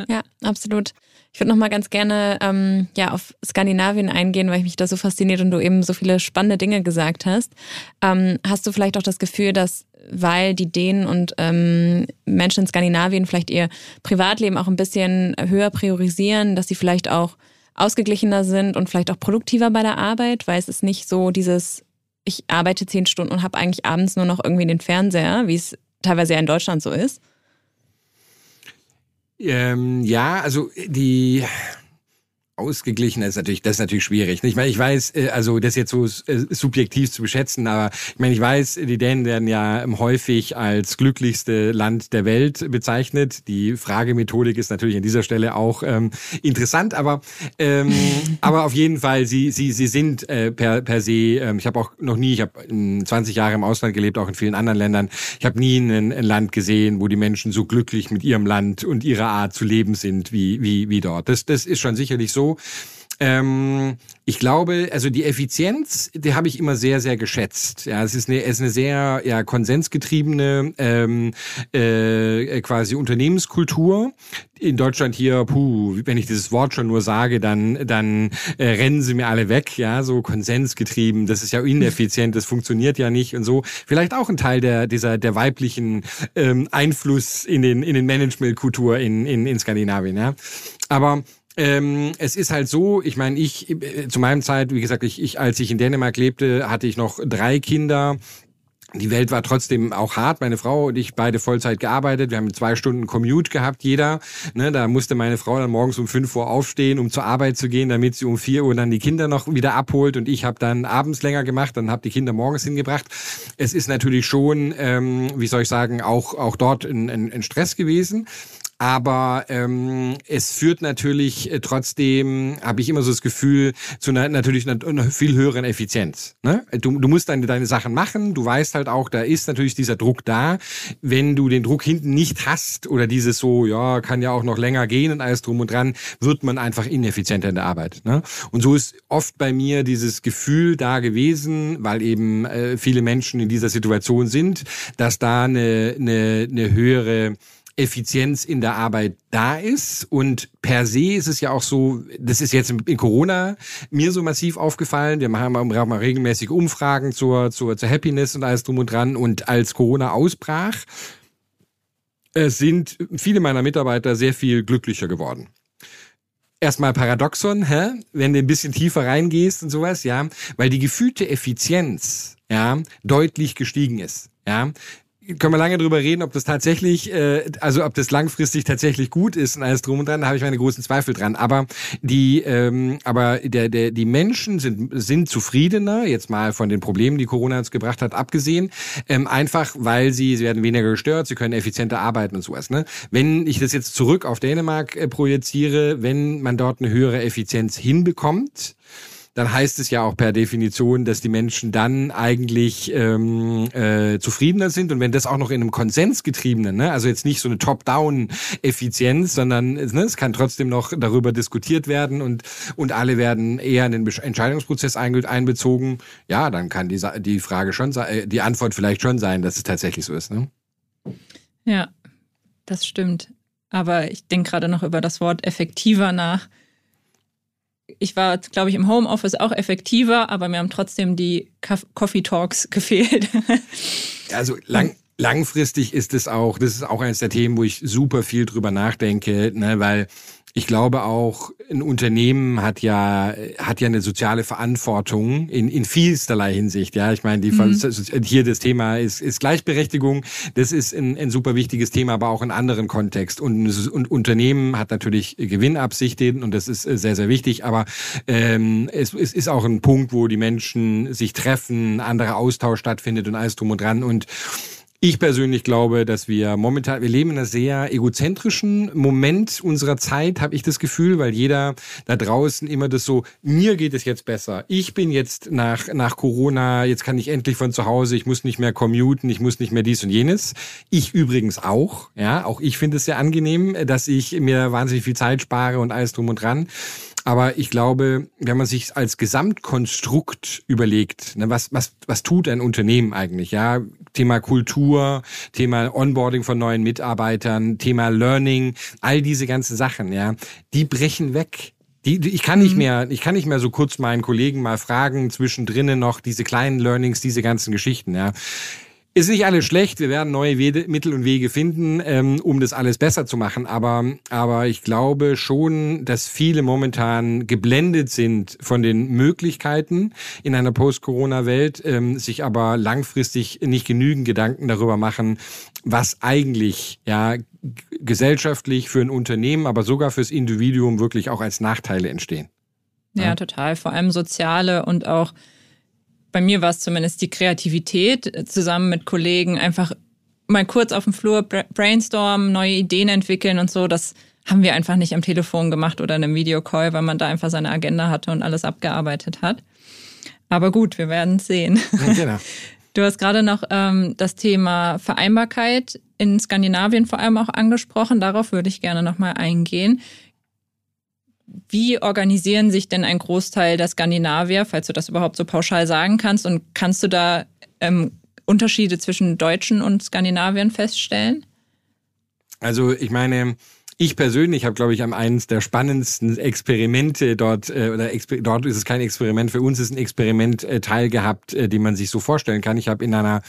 Ja, absolut. Ich würde noch mal ganz gerne ähm, ja, auf Skandinavien eingehen, weil ich mich da so fasziniert und du eben so viele spannende Dinge gesagt hast. Ähm, hast du vielleicht auch das Gefühl, dass weil die Dänen und ähm, Menschen in Skandinavien vielleicht ihr Privatleben auch ein bisschen höher priorisieren, dass sie vielleicht auch ausgeglichener sind und vielleicht auch produktiver bei der Arbeit, weil es ist nicht so dieses, ich arbeite zehn Stunden und habe eigentlich abends nur noch irgendwie den Fernseher, wie es teilweise ja in Deutschland so ist. Ähm, ja, also die ausgeglichen ist natürlich, das ist natürlich schwierig. Ich meine, ich weiß, äh, also das jetzt so äh, subjektiv zu beschätzen, aber ich meine, ich weiß, die Dänen werden ja häufig als glücklichste Land der Welt bezeichnet. Die Fragemethodik ist natürlich an dieser Stelle auch ähm, interessant, aber ähm, aber auf jeden Fall, sie sie sie sind äh, per per se. Ähm, ich habe auch noch nie, ich habe 20 Jahre im Ausland gelebt, auch in vielen anderen Ländern. Ich habe nie ein, ein Land gesehen, wo die Menschen so glücklich mit ihrem Land und ihrer Art zu leben sind wie wie wie dort. Das das ist schon sicherlich so. Ähm, ich glaube, also die Effizienz, die habe ich immer sehr, sehr geschätzt. Ja, es ist eine, es ist eine sehr ja, konsensgetriebene ähm, äh, quasi Unternehmenskultur. In Deutschland hier, puh, wenn ich dieses Wort schon nur sage, dann dann äh, rennen sie mir alle weg. Ja, so konsensgetrieben. Das ist ja ineffizient. Das funktioniert ja nicht und so. Vielleicht auch ein Teil der dieser der weiblichen ähm, Einfluss in den in den Managementkultur in, in in Skandinavien. Ja, aber ähm, es ist halt so, ich meine, ich äh, zu meinem Zeit, wie gesagt, ich, ich, als ich in Dänemark lebte, hatte ich noch drei Kinder. Die Welt war trotzdem auch hart. Meine Frau und ich beide Vollzeit gearbeitet. Wir haben zwei Stunden Commute gehabt, jeder. Ne, da musste meine Frau dann morgens um fünf Uhr aufstehen, um zur Arbeit zu gehen, damit sie um vier Uhr dann die Kinder noch wieder abholt. Und ich habe dann abends länger gemacht, dann habe die Kinder morgens hingebracht. Es ist natürlich schon, ähm, wie soll ich sagen, auch, auch dort ein, ein, ein Stress gewesen. Aber ähm, es führt natürlich äh, trotzdem, habe ich immer so das Gefühl, zu einer natürlich einer, viel höheren Effizienz. Ne? Du, du musst deine, deine Sachen machen, du weißt halt auch, da ist natürlich dieser Druck da. Wenn du den Druck hinten nicht hast oder dieses so, ja, kann ja auch noch länger gehen und alles drum und dran, wird man einfach ineffizienter in der Arbeit. Ne? Und so ist oft bei mir dieses Gefühl da gewesen, weil eben äh, viele Menschen in dieser Situation sind, dass da eine, eine, eine höhere Effizienz in der Arbeit da ist. Und per se ist es ja auch so, das ist jetzt in Corona mir so massiv aufgefallen. Wir machen mal regelmäßig Umfragen zur, zur, zur Happiness und alles drum und dran. Und als Corona ausbrach, äh, sind viele meiner Mitarbeiter sehr viel glücklicher geworden erstmal Paradoxon, hä? wenn du ein bisschen tiefer reingehst und sowas, ja, weil die gefühlte Effizienz, ja, deutlich gestiegen ist, ja können wir lange drüber reden, ob das tatsächlich, äh, also ob das langfristig tatsächlich gut ist und alles drum und dran, da habe ich meine großen Zweifel dran. Aber die, ähm, aber der, der, die Menschen sind, sind zufriedener, jetzt mal von den Problemen, die Corona uns gebracht hat, abgesehen, ähm, einfach weil sie, sie werden weniger gestört, sie können effizienter arbeiten und sowas. Ne? Wenn ich das jetzt zurück auf Dänemark äh, projiziere, wenn man dort eine höhere Effizienz hinbekommt, dann heißt es ja auch per Definition, dass die Menschen dann eigentlich ähm, äh, zufriedener sind. Und wenn das auch noch in einem Konsens getriebenen, ne, also jetzt nicht so eine Top-Down-Effizienz, sondern ne, es kann trotzdem noch darüber diskutiert werden und, und alle werden eher in den Entscheidungsprozess einbezogen, ja, dann kann die, die Frage schon sein, äh, die Antwort vielleicht schon sein, dass es tatsächlich so ist. Ne? Ja, das stimmt. Aber ich denke gerade noch über das Wort effektiver nach ich war, glaube ich, im Homeoffice auch effektiver, aber mir haben trotzdem die Coffee Talks gefehlt. Also lang, langfristig ist es auch, das ist auch eines der Themen, wo ich super viel drüber nachdenke, ne, weil ich glaube auch, ein Unternehmen hat ja, hat ja eine soziale Verantwortung in, in vielsterlei Hinsicht. Ja, ich meine, die, mhm. hier das Thema ist, ist Gleichberechtigung. Das ist ein, ein super wichtiges Thema, aber auch in anderen Kontext. Und, und Unternehmen hat natürlich Gewinnabsichten und das ist sehr, sehr wichtig. Aber ähm, es, es ist auch ein Punkt, wo die Menschen sich treffen, anderer Austausch stattfindet und alles drum und dran. Und ich persönlich glaube, dass wir momentan, wir leben in einem sehr egozentrischen Moment unserer Zeit, habe ich das Gefühl, weil jeder da draußen immer das so, mir geht es jetzt besser. Ich bin jetzt nach, nach Corona, jetzt kann ich endlich von zu Hause, ich muss nicht mehr commuten, ich muss nicht mehr dies und jenes. Ich übrigens auch, ja, auch ich finde es sehr angenehm, dass ich mir wahnsinnig viel Zeit spare und alles drum und dran. Aber ich glaube, wenn man sich als Gesamtkonstrukt überlegt, ne, was, was, was tut ein Unternehmen eigentlich? Ja, Thema Kultur, Thema Onboarding von neuen Mitarbeitern, Thema Learning, all diese ganzen Sachen, ja, die brechen weg. Die, die, ich kann nicht mhm. mehr, ich kann nicht mehr so kurz meinen Kollegen mal fragen, zwischendrin noch diese kleinen Learnings, diese ganzen Geschichten, ja. Ist nicht alles schlecht, wir werden neue Wege, Mittel und Wege finden, ähm, um das alles besser zu machen. Aber, aber ich glaube schon, dass viele momentan geblendet sind von den Möglichkeiten in einer Post-Corona-Welt, ähm, sich aber langfristig nicht genügend Gedanken darüber machen, was eigentlich ja gesellschaftlich für ein Unternehmen, aber sogar fürs Individuum wirklich auch als Nachteile entstehen. Ja, ja total. Vor allem soziale und auch bei mir war es zumindest die Kreativität, äh, zusammen mit Kollegen einfach mal kurz auf dem Flur brainstormen, neue Ideen entwickeln und so. Das haben wir einfach nicht am Telefon gemacht oder in einem Videocall, weil man da einfach seine Agenda hatte und alles abgearbeitet hat. Aber gut, wir werden sehen. genau. Du hast gerade noch ähm, das Thema Vereinbarkeit in Skandinavien vor allem auch angesprochen. Darauf würde ich gerne nochmal eingehen. Wie organisieren sich denn ein Großteil der Skandinavier, falls du das überhaupt so pauschal sagen kannst? Und kannst du da ähm, Unterschiede zwischen Deutschen und Skandinaviern feststellen? Also ich meine, ich persönlich habe, glaube ich, am eines der spannendsten Experimente dort, äh, oder Exper dort ist es kein Experiment, für uns ist ein Experiment äh, teilgehabt, äh, den man sich so vorstellen kann. Ich habe in einer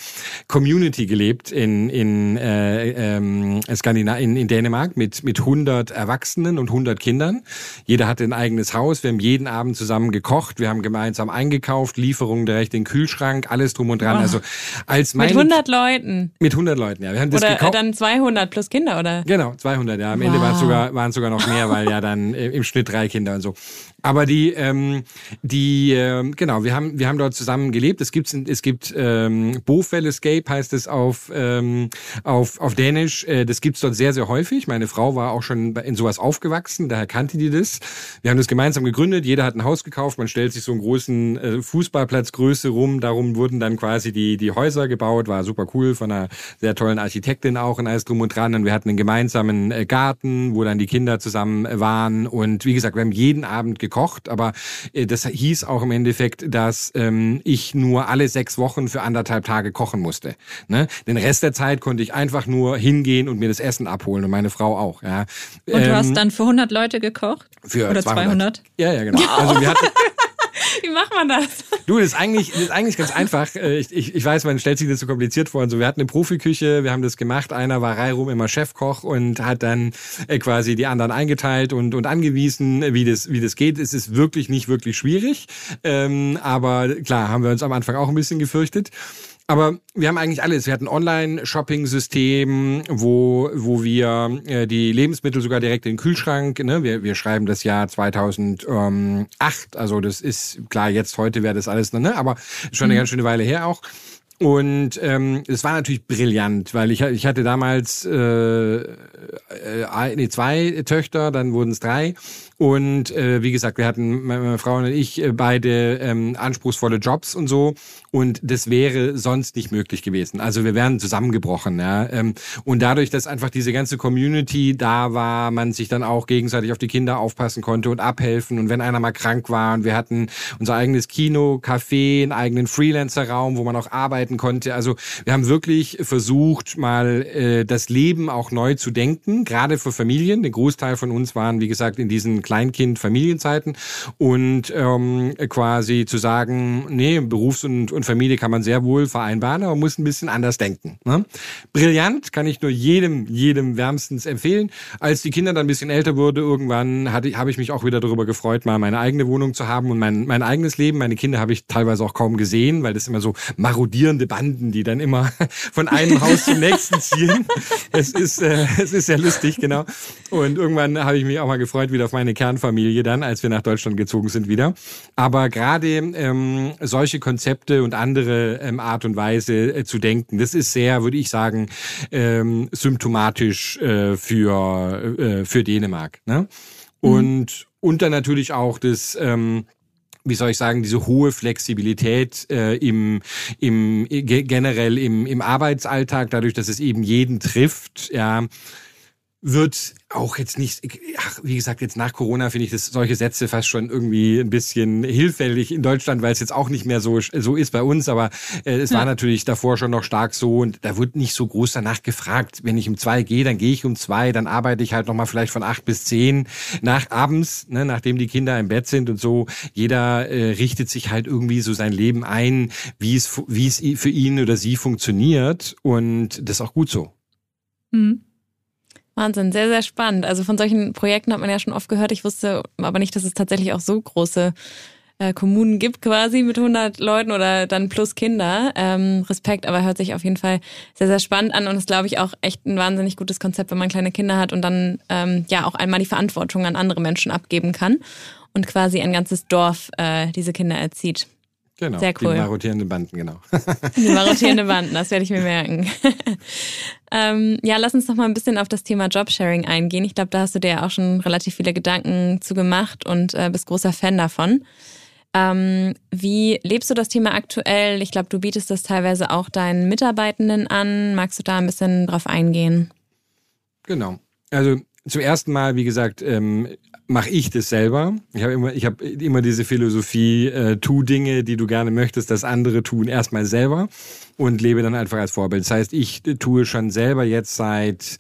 Community gelebt in, in, äh, ähm, Skandina in, in Dänemark mit, mit 100 Erwachsenen und 100 Kindern. Jeder hatte ein eigenes Haus. Wir haben jeden Abend zusammen gekocht. Wir haben gemeinsam eingekauft, Lieferungen direkt in den Kühlschrank, alles drum und dran. Oh. Also als Mit 100 Leuten? Mit 100 Leuten, ja. Wir haben das oder gekocht. dann 200 plus Kinder, oder? Genau, 200, ja. Am wow. Ende waren sogar, waren sogar noch mehr, weil ja dann äh, im Schnitt drei Kinder und so. Aber die, ähm, die, äh, genau, wir haben, wir haben dort zusammen gelebt. Es gibt, es gibt ähm, Bofellescape heißt es auf, ähm, auf, auf Dänisch. Äh, das gibt's dort sehr, sehr häufig. Meine Frau war auch schon in sowas aufgewachsen, daher kannte die das. Wir haben das gemeinsam gegründet. Jeder hat ein Haus gekauft. Man stellt sich so einen großen äh, Fußballplatzgröße rum. Darum wurden dann quasi die, die Häuser gebaut. War super cool von einer sehr tollen Architektin auch und alles drum und dran. Und wir hatten einen gemeinsamen äh, Garten, wo dann die Kinder zusammen waren. Und wie gesagt, wir haben jeden Abend gekocht, aber äh, das hieß auch im Endeffekt, dass ähm, ich nur alle sechs Wochen für anderthalb Tage kochen musste. Ne? Den Rest der Zeit konnte ich einfach nur hingehen und mir das Essen abholen und meine Frau auch. Ja. Und du hast ähm, dann für 100 Leute gekocht? Für Oder 200? 200? Ja, ja, genau. Also wir hatten, Wie macht man das? Du, das ist eigentlich, das ist eigentlich ganz einfach. Äh, ich, ich, ich weiß, man stellt sich das so kompliziert vor. Also wir hatten eine Profiküche, wir haben das gemacht. Einer war reihum immer Chefkoch und hat dann äh, quasi die anderen eingeteilt und, und angewiesen, wie das, wie das geht. Es ist wirklich nicht wirklich schwierig. Ähm, aber klar, haben wir uns am Anfang auch ein bisschen gefürchtet. Aber wir haben eigentlich alles. Wir hatten Online-Shopping-System, wo, wo wir äh, die Lebensmittel sogar direkt in den Kühlschrank, ne? wir, wir schreiben das Jahr 2008, also das ist, klar, jetzt heute wäre das alles, ne? aber schon eine mhm. ganz schöne Weile her auch. Und ähm, es war natürlich brillant, weil ich, ich hatte damals äh, äh, nee, zwei Töchter, dann wurden es drei. Und äh, wie gesagt, wir hatten, meine Frau und ich, äh, beide ähm, anspruchsvolle Jobs und so. Und das wäre sonst nicht möglich gewesen. Also wir wären zusammengebrochen. Ja? Ähm, und dadurch, dass einfach diese ganze Community da war, man sich dann auch gegenseitig auf die Kinder aufpassen konnte und abhelfen. Und wenn einer mal krank war und wir hatten unser eigenes Kino, Café, einen eigenen Freelancer-Raum, wo man auch arbeiten konnte. Also wir haben wirklich versucht, mal äh, das Leben auch neu zu denken, gerade für Familien. Der Großteil von uns waren, wie gesagt, in diesen Kleinkind-Familienzeiten und ähm, quasi zu sagen, nee, Berufs- und, und Familie kann man sehr wohl vereinbaren, aber man muss ein bisschen anders denken. Ne? Brillant, kann ich nur jedem, jedem wärmstens empfehlen. Als die Kinder dann ein bisschen älter wurde, irgendwann habe ich mich auch wieder darüber gefreut, mal meine eigene Wohnung zu haben und mein, mein eigenes Leben. Meine Kinder habe ich teilweise auch kaum gesehen, weil das immer so marodierende Banden, die dann immer von einem Haus zum nächsten ziehen. Es ist, äh, es ist sehr lustig, genau. Und irgendwann habe ich mich auch mal gefreut wieder auf meine Kernfamilie dann, als wir nach Deutschland gezogen sind wieder. Aber gerade ähm, solche Konzepte und andere ähm, Art und Weise äh, zu denken, das ist sehr, würde ich sagen, ähm, symptomatisch äh, für, äh, für Dänemark. Ne? Mhm. Und, mhm. und dann natürlich auch das... Ähm, wie soll ich sagen, diese hohe Flexibilität äh, im, im generell im, im Arbeitsalltag, dadurch, dass es eben jeden trifft, ja, wird auch jetzt nicht, ach, wie gesagt, jetzt nach Corona finde ich das solche Sätze fast schon irgendwie ein bisschen hilfällig in Deutschland, weil es jetzt auch nicht mehr so so ist bei uns, aber äh, es ja. war natürlich davor schon noch stark so und da wird nicht so groß danach gefragt. Wenn ich um zwei gehe, dann gehe ich um zwei, dann arbeite ich halt nochmal vielleicht von acht bis zehn nach abends, ne, nachdem die Kinder im Bett sind und so. Jeder äh, richtet sich halt irgendwie so sein Leben ein, wie es wie es für ihn oder sie funktioniert und das ist auch gut so. Mhm. Wahnsinn, sehr, sehr spannend. Also von solchen Projekten hat man ja schon oft gehört. Ich wusste aber nicht, dass es tatsächlich auch so große äh, Kommunen gibt quasi mit 100 Leuten oder dann plus Kinder. Ähm, Respekt, aber hört sich auf jeden Fall sehr, sehr spannend an und ist, glaube ich, auch echt ein wahnsinnig gutes Konzept, wenn man kleine Kinder hat und dann ähm, ja auch einmal die Verantwortung an andere Menschen abgeben kann und quasi ein ganzes Dorf äh, diese Kinder erzieht. Genau, Sehr cool. die marottierenden Banden, genau. Die marottierenden Banden, das werde ich mir merken. ähm, ja, lass uns noch mal ein bisschen auf das Thema Jobsharing eingehen. Ich glaube, da hast du dir ja auch schon relativ viele Gedanken zu gemacht und äh, bist großer Fan davon. Ähm, wie lebst du das Thema aktuell? Ich glaube, du bietest das teilweise auch deinen Mitarbeitenden an. Magst du da ein bisschen drauf eingehen? Genau. Also zum ersten Mal, wie gesagt, ähm, mache ich das selber. Ich habe immer, ich habe immer diese Philosophie: äh, tu Dinge, die du gerne möchtest, dass andere tun, erstmal selber und lebe dann einfach als Vorbild. Das heißt, ich tue schon selber jetzt seit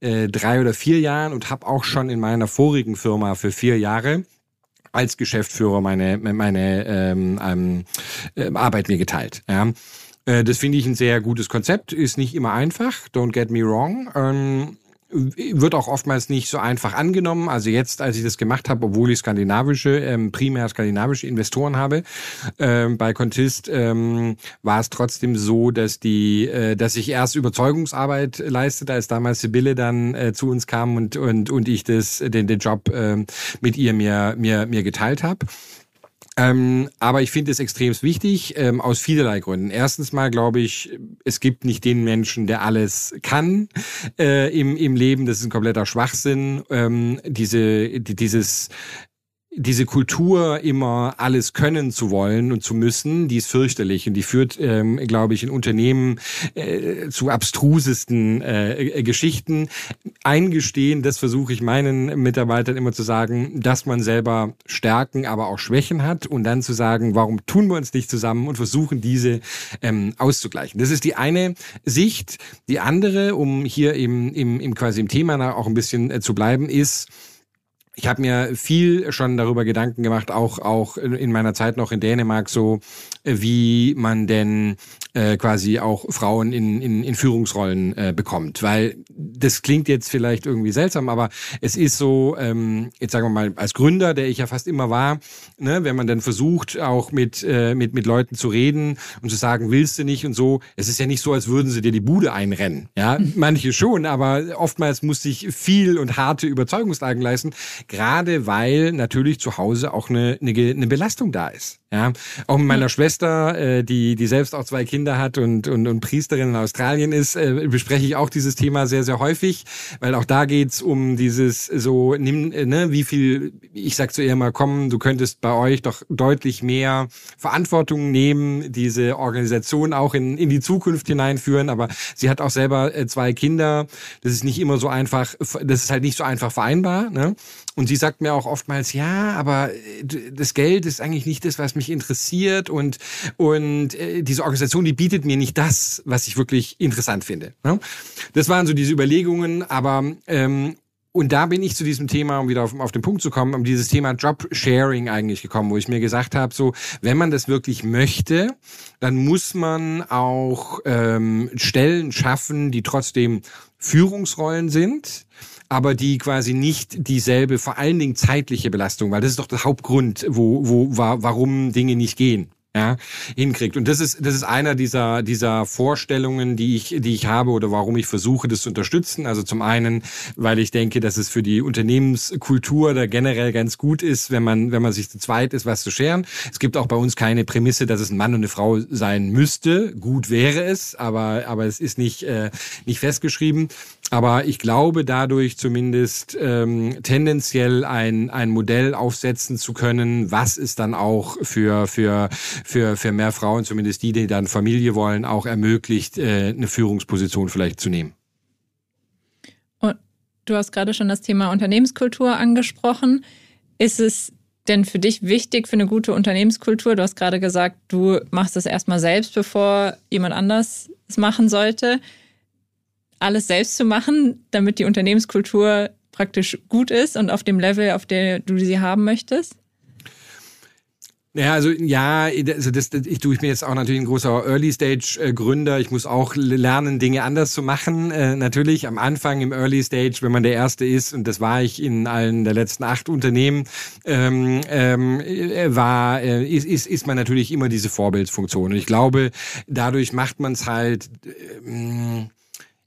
äh, drei oder vier Jahren und habe auch schon in meiner vorigen Firma für vier Jahre als Geschäftsführer meine meine ähm, ähm, äh, Arbeit mir geteilt. Ja. Äh, das finde ich ein sehr gutes Konzept, ist nicht immer einfach, don't get me wrong. Ähm, wird auch oftmals nicht so einfach angenommen. Also jetzt, als ich das gemacht habe, obwohl ich skandinavische, ähm, primär skandinavische Investoren habe, ähm, bei Contist ähm, war es trotzdem so, dass die, äh, dass ich erst Überzeugungsarbeit leistete, als damals Sibylle dann äh, zu uns kam und und und ich das den den Job äh, mit ihr mir mir mir geteilt habe. Ähm, aber ich finde es extrem wichtig, ähm, aus vielerlei Gründen. Erstens mal glaube ich, es gibt nicht den Menschen, der alles kann äh, im, im Leben. Das ist ein kompletter Schwachsinn. Ähm, diese, die, dieses diese Kultur, immer alles können zu wollen und zu müssen, die ist fürchterlich und die führt, ähm, glaube ich, in Unternehmen äh, zu abstrusesten äh, Geschichten. Eingestehen, das versuche ich meinen Mitarbeitern immer zu sagen, dass man selber Stärken, aber auch Schwächen hat und dann zu sagen, warum tun wir uns nicht zusammen und versuchen, diese ähm, auszugleichen. Das ist die eine Sicht. Die andere, um hier im, im, im quasi im Thema auch ein bisschen äh, zu bleiben, ist, ich habe mir viel schon darüber Gedanken gemacht, auch auch in meiner Zeit noch in Dänemark so, wie man denn äh, quasi auch Frauen in, in, in Führungsrollen äh, bekommt. Weil das klingt jetzt vielleicht irgendwie seltsam, aber es ist so, ähm, jetzt sagen wir mal, als Gründer, der ich ja fast immer war, ne, wenn man dann versucht, auch mit, äh, mit, mit Leuten zu reden und zu sagen, willst du nicht und so, es ist ja nicht so, als würden sie dir die Bude einrennen. Ja, manche schon, aber oftmals muss ich viel und harte Überzeugungslagen leisten, gerade weil natürlich zu Hause auch eine, eine, eine Belastung da ist. Ja, auch mit meiner. Schwester, äh, die die selbst auch zwei Kinder hat und und, und Priesterin in Australien ist, äh, bespreche ich auch dieses Thema sehr sehr häufig, weil auch da geht's um dieses so nimm äh, ne wie viel ich sag zu ihr mal komm, du könntest bei euch doch deutlich mehr Verantwortung nehmen, diese Organisation auch in in die Zukunft hineinführen, aber sie hat auch selber äh, zwei Kinder, das ist nicht immer so einfach, das ist halt nicht so einfach vereinbar, ne? Und sie sagt mir auch oftmals, ja, aber äh, das Geld ist eigentlich nicht das, was mich interessiert und, und äh, diese Organisation, die bietet mir nicht das, was ich wirklich interessant finde. Ne? Das waren so diese Überlegungen, aber ähm, und da bin ich zu diesem Thema, um wieder auf, auf den Punkt zu kommen, um dieses Thema Job-Sharing eigentlich gekommen, wo ich mir gesagt habe, so, wenn man das wirklich möchte, dann muss man auch ähm, Stellen schaffen, die trotzdem Führungsrollen sind, aber die quasi nicht dieselbe, vor allen Dingen zeitliche Belastung, weil das ist doch der Hauptgrund, wo, wo, warum Dinge nicht gehen ja, hinkriegt. Und das ist, das ist einer dieser, dieser Vorstellungen, die ich, die ich habe oder warum ich versuche, das zu unterstützen. Also zum einen, weil ich denke, dass es für die Unternehmenskultur da generell ganz gut ist, wenn man, wenn man sich zu zweit ist, was zu scheren. Es gibt auch bei uns keine Prämisse, dass es ein Mann und eine Frau sein müsste. Gut wäre es, aber, aber es ist nicht, äh, nicht festgeschrieben. Aber ich glaube, dadurch zumindest ähm, tendenziell ein, ein Modell aufsetzen zu können, was es dann auch für, für, für, für mehr Frauen, zumindest die, die dann Familie wollen, auch ermöglicht, äh, eine Führungsposition vielleicht zu nehmen. Und du hast gerade schon das Thema Unternehmenskultur angesprochen. Ist es denn für dich wichtig für eine gute Unternehmenskultur? Du hast gerade gesagt, du machst es erstmal selbst, bevor jemand anders es machen sollte alles selbst zu machen, damit die Unternehmenskultur praktisch gut ist und auf dem Level, auf der du sie haben möchtest? Ja, also ja, also das, ich tue ich mir jetzt auch natürlich ein großer Early Stage äh, Gründer. Ich muss auch lernen, Dinge anders zu machen. Äh, natürlich am Anfang im Early Stage, wenn man der Erste ist, und das war ich in allen der letzten acht Unternehmen, ähm, ähm, äh, war äh, ist, ist ist man natürlich immer diese Vorbildsfunktion. Und ich glaube, dadurch macht man es halt. Äh,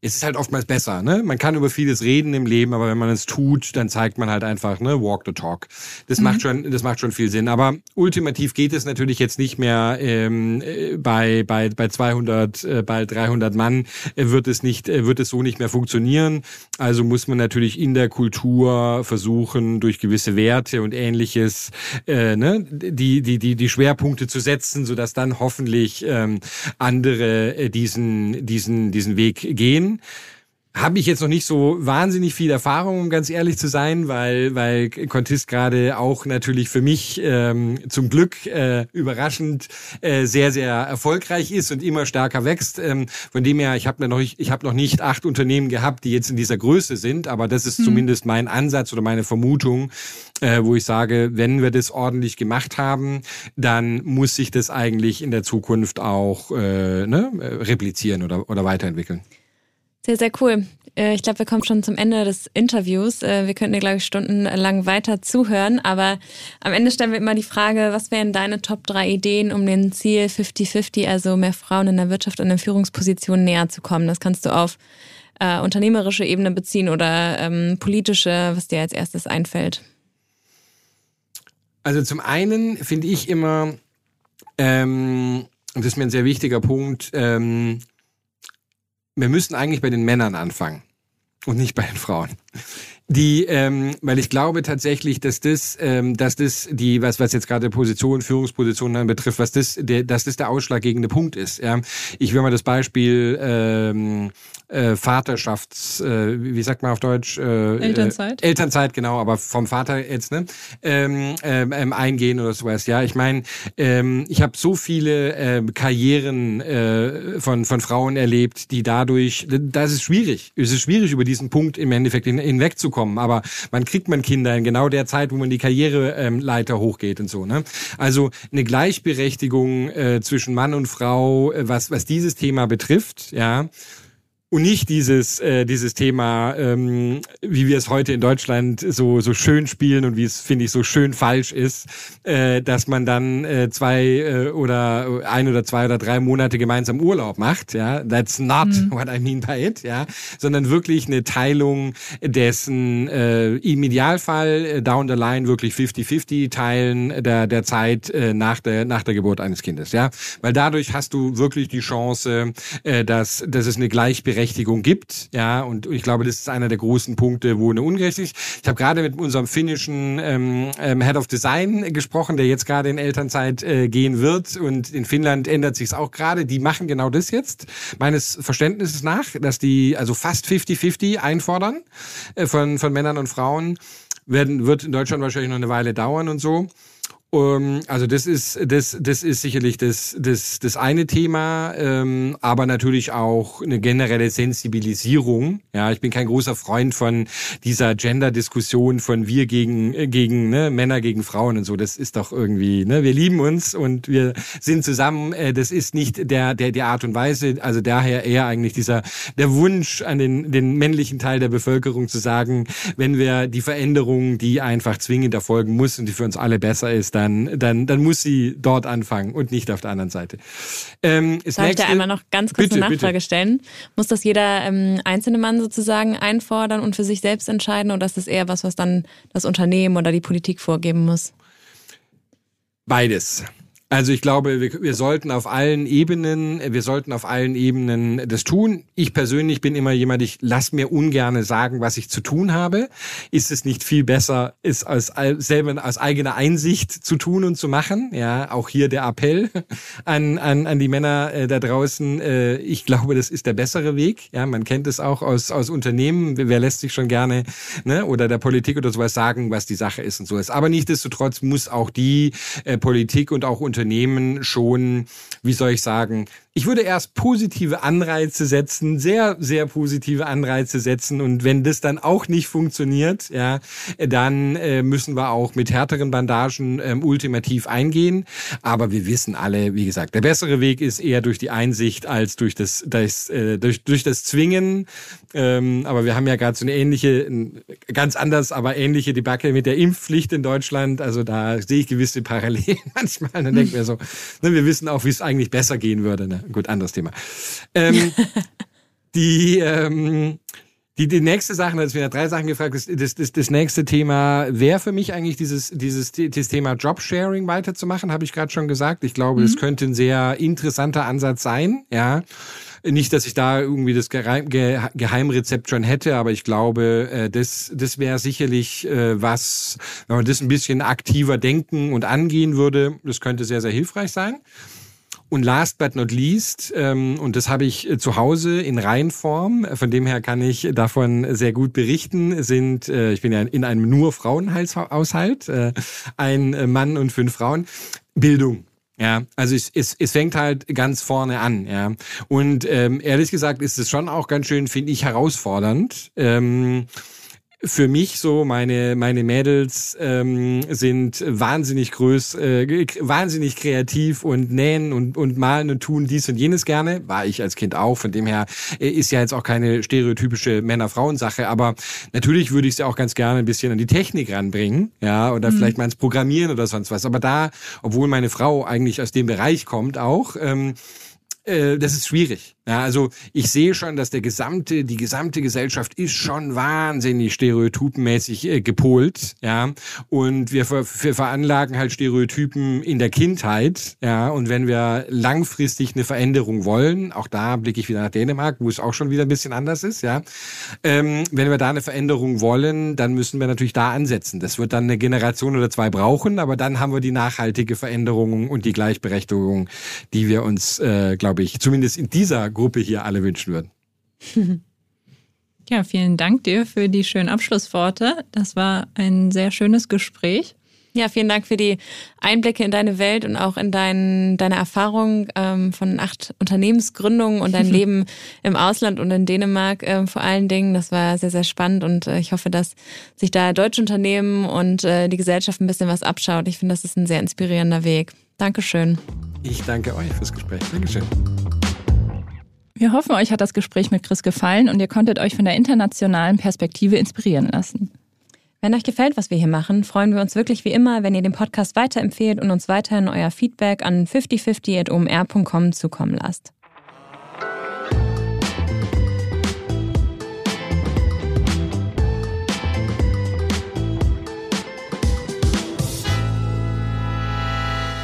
es ist halt oftmals besser, ne? Man kann über vieles reden im Leben, aber wenn man es tut, dann zeigt man halt einfach, ne, walk the talk. Das mhm. macht schon, das macht schon viel Sinn. Aber ultimativ geht es natürlich jetzt nicht mehr ähm, äh, bei bei bei 200, äh, bald 300 Mann äh, wird es nicht, äh, wird es so nicht mehr funktionieren. Also muss man natürlich in der Kultur versuchen, durch gewisse Werte und Ähnliches, äh, ne, die die die die Schwerpunkte zu setzen, so dass dann hoffentlich ähm, andere äh, diesen diesen diesen Weg gehen. Habe ich jetzt noch nicht so wahnsinnig viel Erfahrung, um ganz ehrlich zu sein, weil weil Contist gerade auch natürlich für mich ähm, zum Glück äh, überraschend äh, sehr sehr erfolgreich ist und immer stärker wächst. Ähm, von dem her, ich habe noch nicht, ich habe noch nicht acht Unternehmen gehabt, die jetzt in dieser Größe sind, aber das ist hm. zumindest mein Ansatz oder meine Vermutung, äh, wo ich sage, wenn wir das ordentlich gemacht haben, dann muss sich das eigentlich in der Zukunft auch äh, ne, replizieren oder oder weiterentwickeln. Sehr, sehr cool. Äh, ich glaube, wir kommen schon zum Ende des Interviews. Äh, wir könnten dir, glaube ich, stundenlang weiter zuhören. Aber am Ende stellen wir immer die Frage, was wären deine Top drei Ideen, um dem Ziel 50-50, also mehr Frauen in der Wirtschaft und in Führungspositionen näher zu kommen? Das kannst du auf äh, unternehmerische Ebene beziehen oder ähm, politische, was dir als erstes einfällt. Also zum einen finde ich immer, ähm, und das ist mir ein sehr wichtiger Punkt, ähm, wir müssen eigentlich bei den Männern anfangen und nicht bei den Frauen. Die, ähm, weil ich glaube tatsächlich, dass das, ähm, dass das die, was was jetzt gerade Position, Führungspositionen betrifft, was das, der, dass das der ausschlaggebende Punkt ist. Ja. Ich will mal das Beispiel ähm, äh, Vaterschafts, äh, wie sagt man auf Deutsch? Äh, Elternzeit. Äh, Elternzeit, genau, aber vom Vater jetzt, ne? Ähm, ähm, ähm eingehen oder sowas. Ja, ich meine, ähm, ich habe so viele äh, Karrieren äh, von, von Frauen erlebt, die dadurch, das ist schwierig. Es ist schwierig, über diesen Punkt im Endeffekt hinwegzukommen. Aber man kriegt man Kinder in genau der Zeit, wo man die Karriereleiter ähm, hochgeht und so. Ne? Also eine Gleichberechtigung äh, zwischen Mann und Frau, äh, was, was dieses Thema betrifft, ja, und nicht dieses äh, dieses Thema, ähm, wie wir es heute in Deutschland so so schön spielen und wie es finde ich so schön falsch ist, äh, dass man dann äh, zwei äh, oder ein oder zwei oder drei Monate gemeinsam Urlaub macht. Ja, that's not mhm. what I mean by it. Ja, sondern wirklich eine Teilung dessen äh, im Idealfall äh, down the line wirklich 50-50 teilen der der Zeit äh, nach der nach der Geburt eines Kindes. Ja, weil dadurch hast du wirklich die Chance, äh, dass dass es eine Gleichberechtigung Berechtigung gibt. Ja, und ich glaube, das ist einer der großen Punkte, wo eine Ungerechtigkeit. Ich habe gerade mit unserem finnischen ähm, ähm, Head of Design gesprochen, der jetzt gerade in Elternzeit äh, gehen wird. Und in Finnland ändert sich es auch gerade. Die machen genau das jetzt, meines Verständnisses nach, dass die also fast 50-50 einfordern äh, von, von Männern und Frauen. Werden, wird in Deutschland wahrscheinlich noch eine Weile dauern und so. Um, also das ist das das ist sicherlich das das das eine Thema, ähm, aber natürlich auch eine generelle Sensibilisierung. Ja, ich bin kein großer Freund von dieser Gender-Diskussion von wir gegen gegen ne, Männer gegen Frauen und so. Das ist doch irgendwie ne, wir lieben uns und wir sind zusammen. Äh, das ist nicht der der die Art und Weise. Also daher eher eigentlich dieser der Wunsch an den den männlichen Teil der Bevölkerung zu sagen, wenn wir die Veränderung, die einfach zwingend erfolgen muss und die für uns alle besser ist, dann, dann, dann muss sie dort anfangen und nicht auf der anderen Seite. Ähm, Darf ich da einmal noch ganz kurz bitte, eine Nachfrage bitte. stellen? Muss das jeder ähm, einzelne Mann sozusagen einfordern und für sich selbst entscheiden oder ist das eher was, was dann das Unternehmen oder die Politik vorgeben muss? Beides. Also ich glaube, wir, wir sollten auf allen Ebenen, wir sollten auf allen Ebenen das tun. Ich persönlich bin immer jemand, ich lass mir ungerne sagen, was ich zu tun habe. Ist es nicht viel besser, es als selber aus eigener Einsicht zu tun und zu machen? Ja, auch hier der Appell an an, an die Männer äh, da draußen. Äh, ich glaube, das ist der bessere Weg. Ja, man kennt es auch aus aus Unternehmen. Wer lässt sich schon gerne ne, oder der Politik oder sowas sagen, was die Sache ist und so ist. Aber nichtsdestotrotz muss auch die äh, Politik und auch Unternehmen Unternehmen schon, wie soll ich sagen, ich würde erst positive Anreize setzen, sehr, sehr positive Anreize setzen. Und wenn das dann auch nicht funktioniert, ja, dann äh, müssen wir auch mit härteren Bandagen ähm, ultimativ eingehen. Aber wir wissen alle, wie gesagt, der bessere Weg ist eher durch die Einsicht als durch das, das äh, durch, durch das Zwingen. Ähm, aber wir haben ja gerade so eine ähnliche, ganz anders, aber ähnliche Debatte mit der Impfpflicht in Deutschland. Also da sehe ich gewisse Parallelen manchmal. Dann denken wir so, ne, wir wissen auch, wie es eigentlich besser gehen würde. Ne? gut, anderes Thema. Ähm, die, ähm, die, die nächste Sache, das mir drei Sachen gefragt, das, das, das, das nächste Thema wäre für mich eigentlich dieses, dieses, dieses Thema Jobsharing weiterzumachen, habe ich gerade schon gesagt. Ich glaube, mhm. das könnte ein sehr interessanter Ansatz sein, ja. Nicht, dass ich da irgendwie das Geheim, Geheimrezept schon hätte, aber ich glaube, äh, das, das wäre sicherlich äh, was, wenn man das ein bisschen aktiver denken und angehen würde, das könnte sehr, sehr hilfreich sein. Und last but not least, ähm, und das habe ich äh, zu Hause in Reihenform, von dem her kann ich davon sehr gut berichten, sind, äh, ich bin ja in einem nur Frauenhaushalt, äh, ein äh, Mann und fünf Frauen, Bildung. Ja, also es, es, es fängt halt ganz vorne an, ja. Und ähm, ehrlich gesagt ist es schon auch ganz schön, finde ich, herausfordernd. Ähm, für mich so, meine, meine Mädels ähm, sind wahnsinnig groß, äh, wahnsinnig kreativ und nähen und, und malen und tun dies und jenes gerne. War ich als Kind auch. Von dem her äh, ist ja jetzt auch keine stereotypische Männer-Frauen-Sache. Aber natürlich würde ich sie auch ganz gerne ein bisschen an die Technik ranbringen. Ja, oder mhm. vielleicht mal ins Programmieren oder sonst was. Aber da, obwohl meine Frau eigentlich aus dem Bereich kommt auch, ähm, äh, das ist schwierig. Ja, also ich sehe schon, dass der gesamte, die gesamte Gesellschaft ist schon wahnsinnig stereotypenmäßig äh, gepolt, ja. Und wir, wir veranlagen halt Stereotypen in der Kindheit, ja. Und wenn wir langfristig eine Veränderung wollen, auch da blicke ich wieder nach Dänemark, wo es auch schon wieder ein bisschen anders ist, ja. Ähm, wenn wir da eine Veränderung wollen, dann müssen wir natürlich da ansetzen. Das wird dann eine Generation oder zwei brauchen, aber dann haben wir die nachhaltige Veränderung und die Gleichberechtigung, die wir uns, äh, glaube ich, zumindest in dieser Gruppe hier alle wünschen würden. Ja, vielen Dank dir für die schönen Abschlussworte. Das war ein sehr schönes Gespräch. Ja, vielen Dank für die Einblicke in deine Welt und auch in dein, deine Erfahrung ähm, von acht Unternehmensgründungen und dein Leben im Ausland und in Dänemark äh, vor allen Dingen. Das war sehr, sehr spannend und äh, ich hoffe, dass sich da deutsche Unternehmen und äh, die Gesellschaft ein bisschen was abschaut. Ich finde, das ist ein sehr inspirierender Weg. Dankeschön. Ich danke euch fürs Gespräch. Dankeschön. Wir hoffen, euch hat das Gespräch mit Chris gefallen und ihr konntet euch von der internationalen Perspektive inspirieren lassen. Wenn euch gefällt, was wir hier machen, freuen wir uns wirklich wie immer, wenn ihr den Podcast weiterempfehlt und uns weiterhin euer Feedback an 5050.omr.com zukommen lasst.